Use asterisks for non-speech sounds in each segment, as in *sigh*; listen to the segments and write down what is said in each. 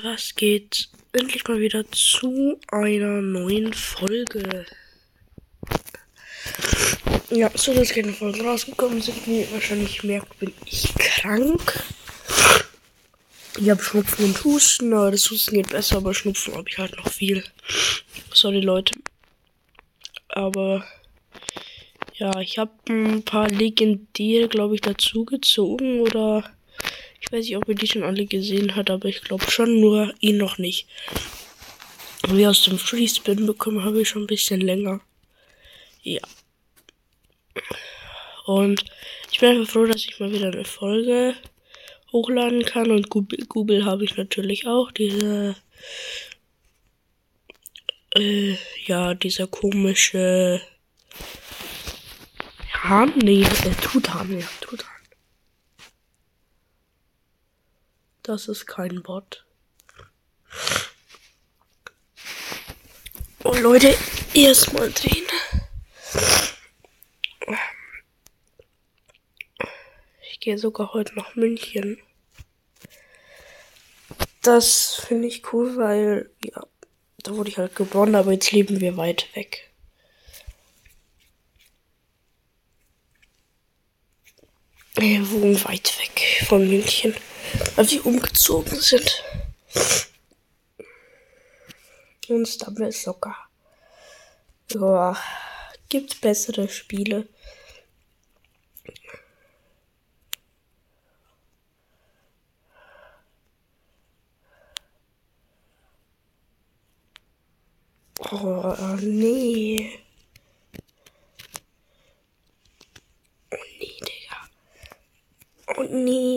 Was geht endlich mal wieder zu einer neuen Folge? Ja, so dass keine Folgen rausgekommen sind, wie ihr wahrscheinlich merkt, bin ich krank. Ich habe Schnupfen und Husten, aber das Husten geht besser, aber Schnupfen habe ich halt noch viel. Sorry Leute. Aber ja, ich habe ein paar legendäre, glaube ich, dazugezogen oder ich weiß nicht, ob ihr die schon alle gesehen hat, aber ich glaube schon, nur ihn noch nicht. Wie aus dem Freespin bekommen habe ich schon ein bisschen länger. Ja. Und ich bin einfach froh, dass ich mal wieder eine Folge hochladen kann. Und Google, Google habe ich natürlich auch. Diese. Äh, ja, dieser komische. Hahn? Nee, äh, Tutan, ja, Tutan. Das ist kein Bot. Oh Leute, erstmal drehen. Ich gehe sogar heute nach München. Das finde ich cool, weil ja, da wurde ich halt geboren, aber jetzt leben wir weit weg. Wir wohnen weit weg von München weil wir umgezogen sind. Und Stumble sogar. Ja, gibt bessere Spiele. Oh, nee.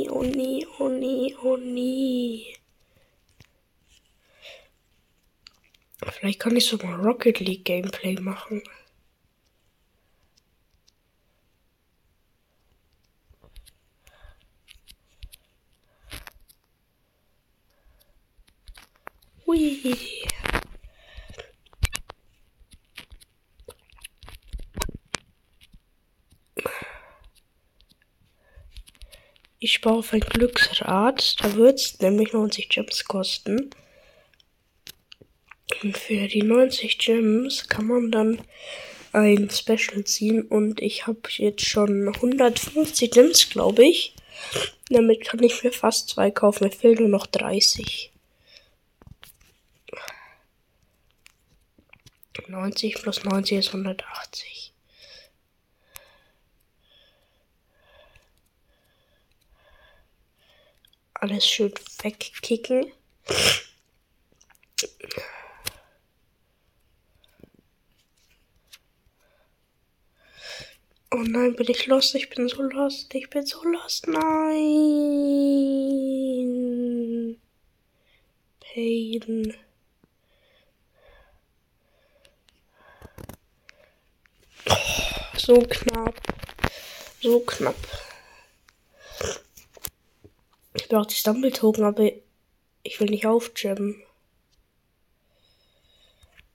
Oh nee, oh nee, oh nee. Vielleicht kann ich so mal Rocket League Gameplay machen. Hui. Ich baue auf ein Glücksrad. Da wird es nämlich 90 Gems kosten. Und für die 90 Gems kann man dann ein Special ziehen. Und ich habe jetzt schon 150 Gems, glaube ich. Damit kann ich mir fast zwei kaufen. Mir fehlen nur noch 30. 90 plus 90 ist 180. alles schön wegkicken. Oh nein, bin ich lost? Ich bin so lost. Ich bin so lost. Nein. Pain. So knapp. So knapp. Brauche die Stumble-Token, aber ich will nicht aufjammen.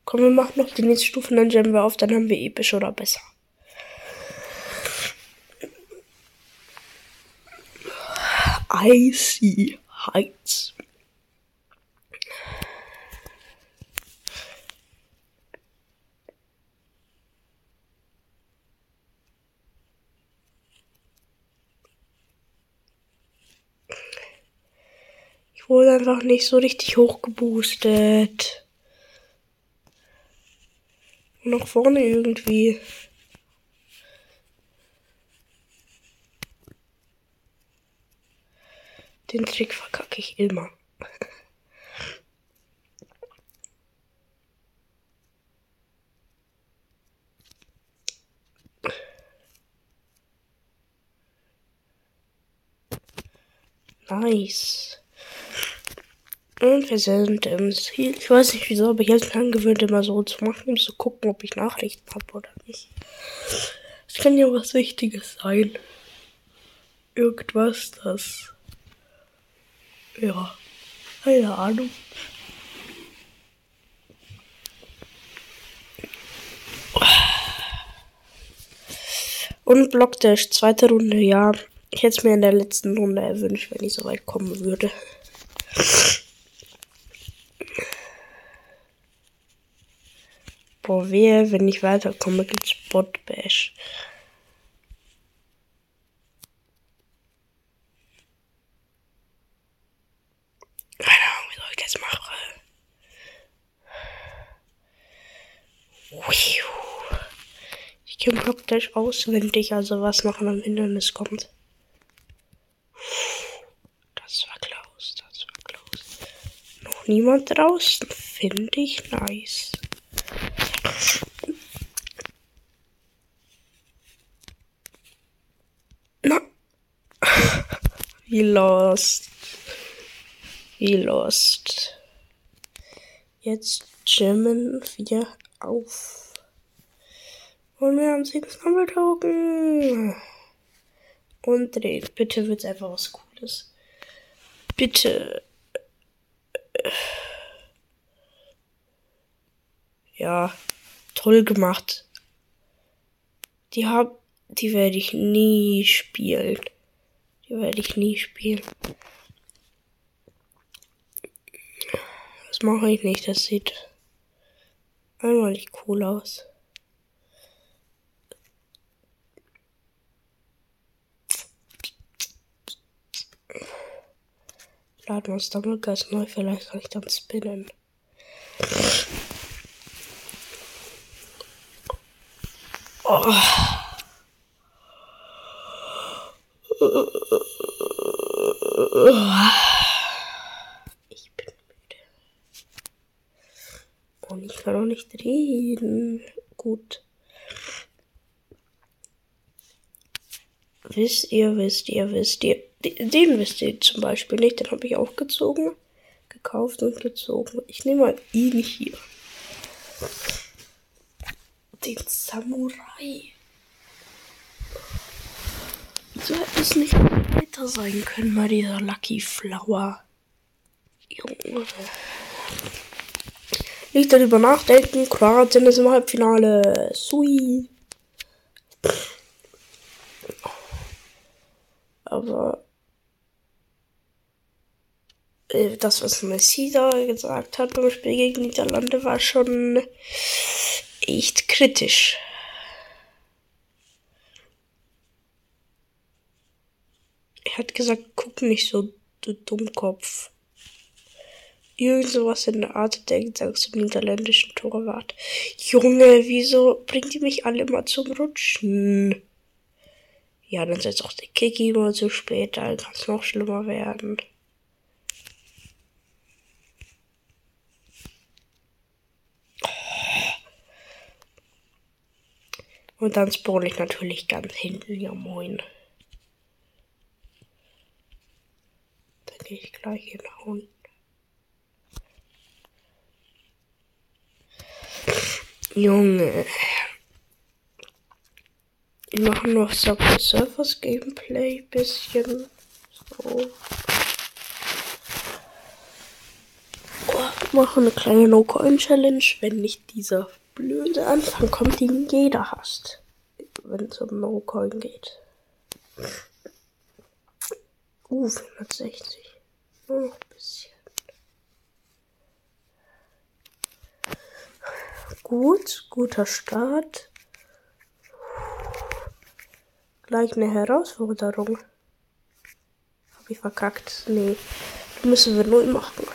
Komm, wir machen noch die nächste Stufe, dann jammen wir auf, dann haben wir episch oder besser. Icy Heights. Wurde einfach nicht so richtig hoch geboostet. Noch vorne irgendwie. Den Trick verkacke ich immer. nice. Und wir sind im Ziel. Ich weiß nicht wieso, aber ich habe mir angewöhnt, immer so zu machen, um zu gucken, ob ich Nachrichten habe oder nicht. Es kann ja was Wichtiges sein. Irgendwas, das. Ja. Keine Ahnung. Und Blockdash, zweite Runde, ja. Ich hätte es mir in der letzten Runde erwünscht, wenn ich so weit kommen würde. Boah, wehe, wenn ich weiterkomme, gibt's Bot Bash. Keine Ahnung, wie soll ich das machen? Ich kenne Block Dash auswendig, also was noch einem Hindernis kommt. Das war close, das war close. Noch niemand draußen, finde ich nice. Wie lost. Wie lost. Jetzt jammen wir auf. Und wir haben sechs Token. Und drehen. Bitte wird's einfach was Cooles. Bitte. Ja, toll gemacht. Die hab, die werde ich nie spielen. Die werde ich nie spielen. Das mache ich nicht. Das sieht einmal nicht cool aus. Laden wir uns ganz neu. Vielleicht kann ich dann spinnen. Oh. Ich bin müde. Und ich kann auch nicht reden. Gut. Wisst ihr, wisst ihr, wisst ihr. Den wisst ihr zum Beispiel nicht. Den habe ich auch gezogen. Gekauft und gezogen. Ich nehme mal ihn hier den Samurai. Wieso hätte es nicht weiter sein können bei dieser Lucky Flower? Junge. Nicht darüber nachdenken. Kroatien ist im Halbfinale. Sui. Aber äh, das, was Messi da gesagt hat beim Spiel gegen Niederlande, war schon echt kritisch. Hat gesagt, guck nicht so, du Dummkopf. Irgend sowas in der Art denkt, sagst du niederländischen Torwart. Junge, wieso bringt die mich alle immer zum Rutschen? Ja, dann setzt auch der Kiki immer zu spät, dann kann es noch schlimmer werden. Und dann spawn ich natürlich ganz hinten. Ja, moin. Gehe ich gleich hier nach. Junge. Wir machen noch Subway Surfers Gameplay bisschen. So. Oh, machen eine kleine No-Coin-Challenge, wenn nicht dieser blöde Anfang kommt, den jeder hasst, wenn es um No-Coin geht. Uh, 460. Nur noch ein bisschen. Gut, guter Start. Gleich eine Herausforderung. Hab ich verkackt? Nee. Müssen wir neu machen.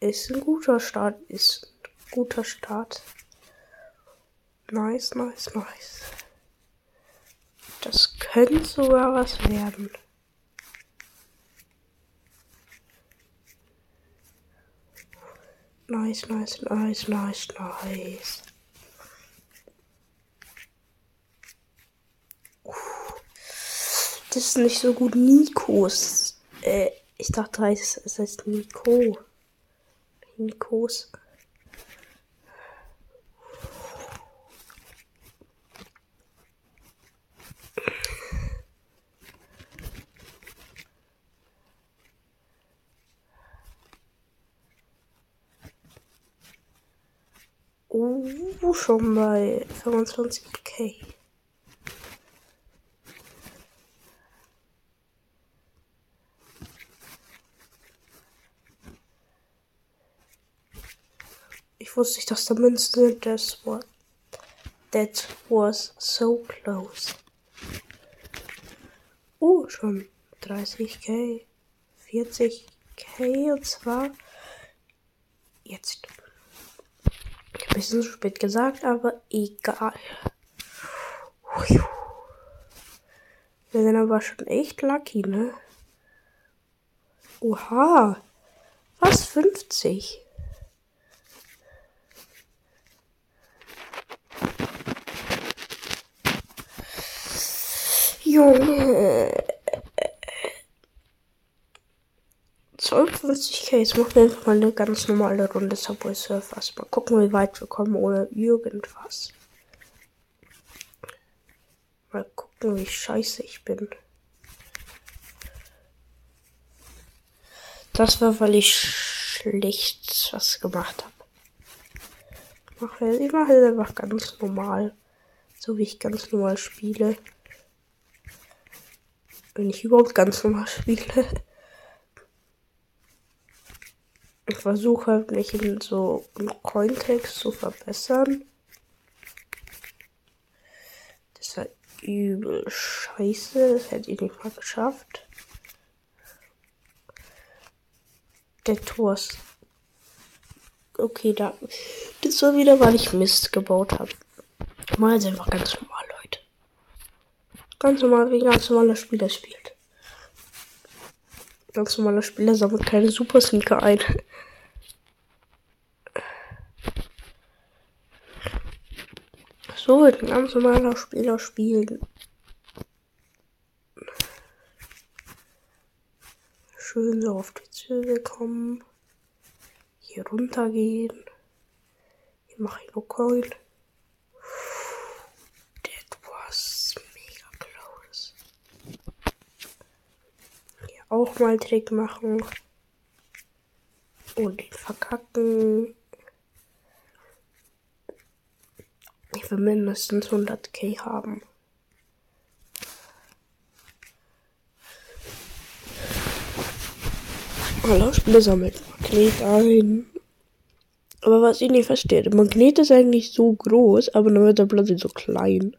Ist ein guter Start. Ist ein guter Start. Nice, nice, nice. Könnte sogar was werden. Nice, nice, nice, nice, nice. Das ist nicht so gut. Nikos. Äh, ich dachte, es heißt Nico. Nikos. Uh, schon bei 25k. Ich wusste nicht, dass da Münzen sind. Das war. That was so close. Oh, schon 30k, 40k und zwar jetzt. Ein bisschen zu spät gesagt, aber egal. Wir sind aber schon echt lucky, ne? Oha. Was? 50? Junge. 52k. Jetzt machen wir einfach mal eine ganz normale Runde Subway Surfers. Mal gucken, wie weit wir kommen ohne irgendwas. Mal gucken, wie scheiße ich bin. Das war, weil ich schlecht was gemacht habe. Ich mache, mache einfach ganz normal. So wie ich ganz normal spiele. Wenn ich überhaupt ganz normal *laughs* spiele. Ich versuche mich in so Cointext zu verbessern. Das war übel scheiße. Das hätte ich nicht mal geschafft. Der Tor Okay, da. Das war wieder, weil ich Mist gebaut habe. Mal ist einfach ganz normal, Leute. Ganz normal, wie ganz normaler Spieler spielt. Ganz normaler Spieler sammelt keine Super Sneaker ein. So wird ein ganz normaler Spieler spielen. Schön so auf die Züge kommen. Hier runtergehen. Hier mache ich nur Coil. That was mega close. Hier auch mal Trick machen. Und den verkacken. Ich will mindestens 100k haben. Alle Spieler sammelt Magnet ein. Aber was ich nicht verstehe, der Magnet ist eigentlich so groß, aber dann wird er plötzlich so klein.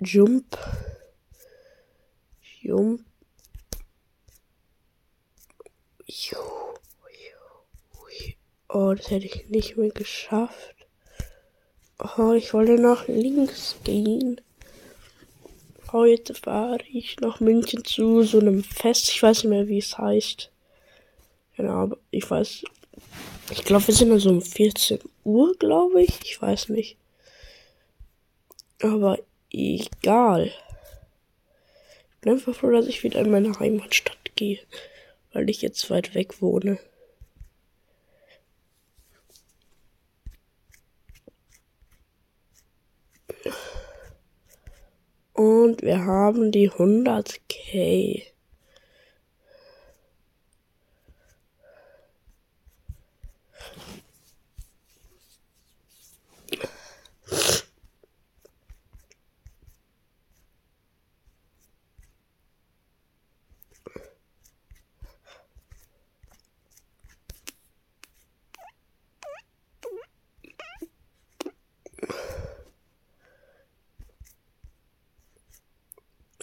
Jump. Jump. Oh, das hätte ich nicht mehr geschafft. Oh, ich wollte nach links gehen. Heute fahre ich nach München zu so einem Fest. Ich weiß nicht mehr, wie es heißt. Genau, aber ich weiß. Ich glaube, wir sind dann so um 14 Uhr, glaube ich. Ich weiß nicht. Aber egal bin einfach froh, dass ich wieder in meine Heimatstadt gehe, weil ich jetzt weit weg wohne. Und wir haben die 100k.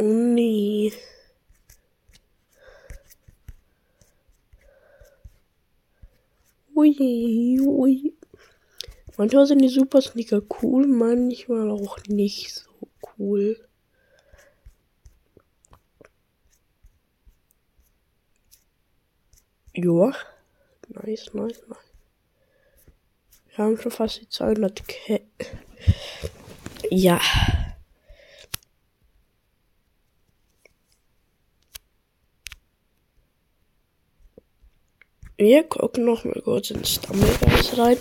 Nee. Ui, ui. Manchmal sind die Super Sneaker cool, manchmal auch nicht so cool. Joa. Nice, nice, nice. Wir haben schon fast die 200 K. Ja. Wir gucken noch mal kurz ins Stummelgeist rein,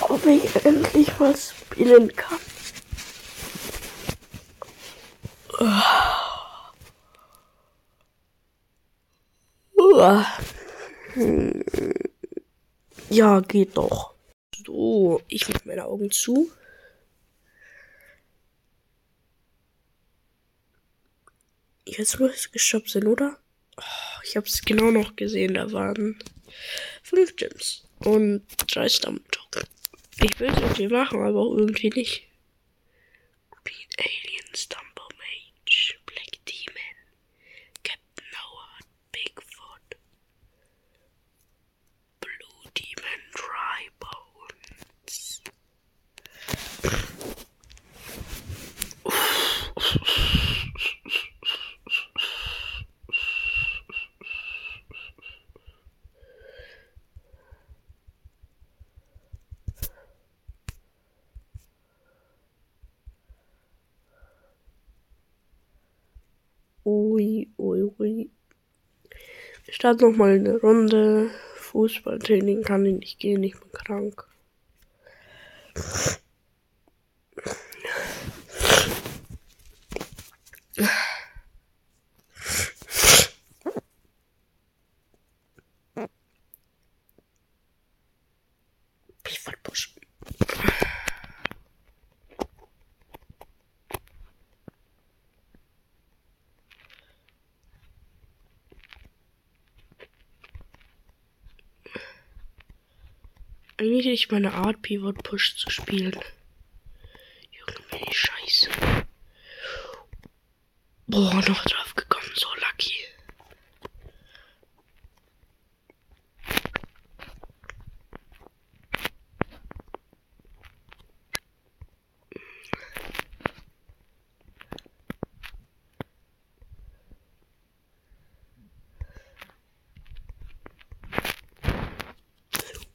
ob ich endlich was spielen kann. Ja, geht doch. So, ich mache meine Augen zu. Jetzt muss es geschöpft sein, oder? Ich habe es genau noch gesehen. Da waren fünf Gems und drei Stammen-Token. Ich will es irgendwie machen, aber auch irgendwie nicht. Green Alien Wir starten nochmal eine Runde. Fußballtraining kann ich nicht gehen, ich bin krank. Eigentlich nicht meine Art, Pivot Push zu spielen. Junge, bin ich scheiße. Boah, noch drauf gekommen, so lucky.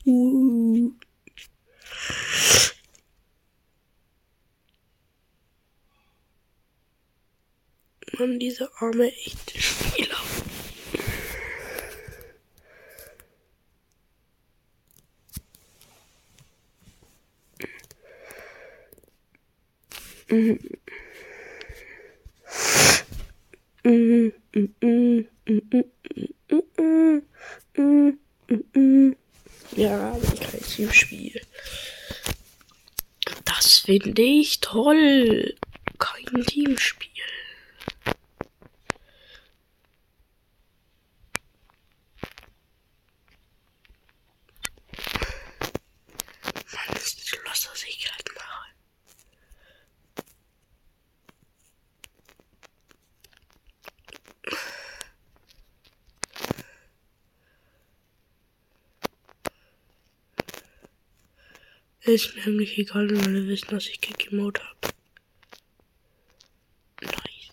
Uh. Mann, diese arme echte Spieler. Mhm. Mhm, mhm. Ja, kein Teamspiel. Das finde ich toll. Kein Teamspiel. Mann, ist los, was ich gerade mache. Ist mir eigentlich egal, wenn alle wissen, dass ich Kick Mode habe. Nice.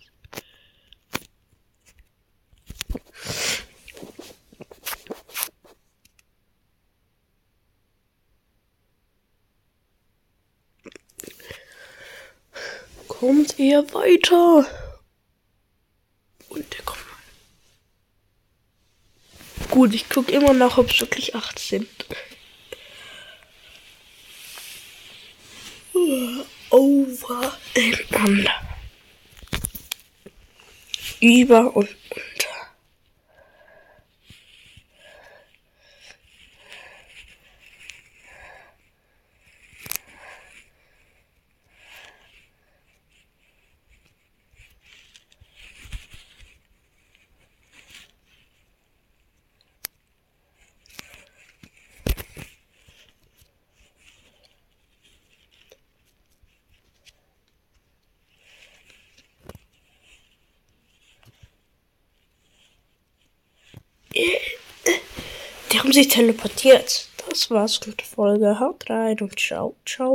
Kommt ihr weiter? Und der kommt. Gut, ich gucke immer nach, ob es wirklich acht sind. Under. Über und Die haben sich teleportiert. Das war's mit der Folge. Haut rein und ciao, ciao.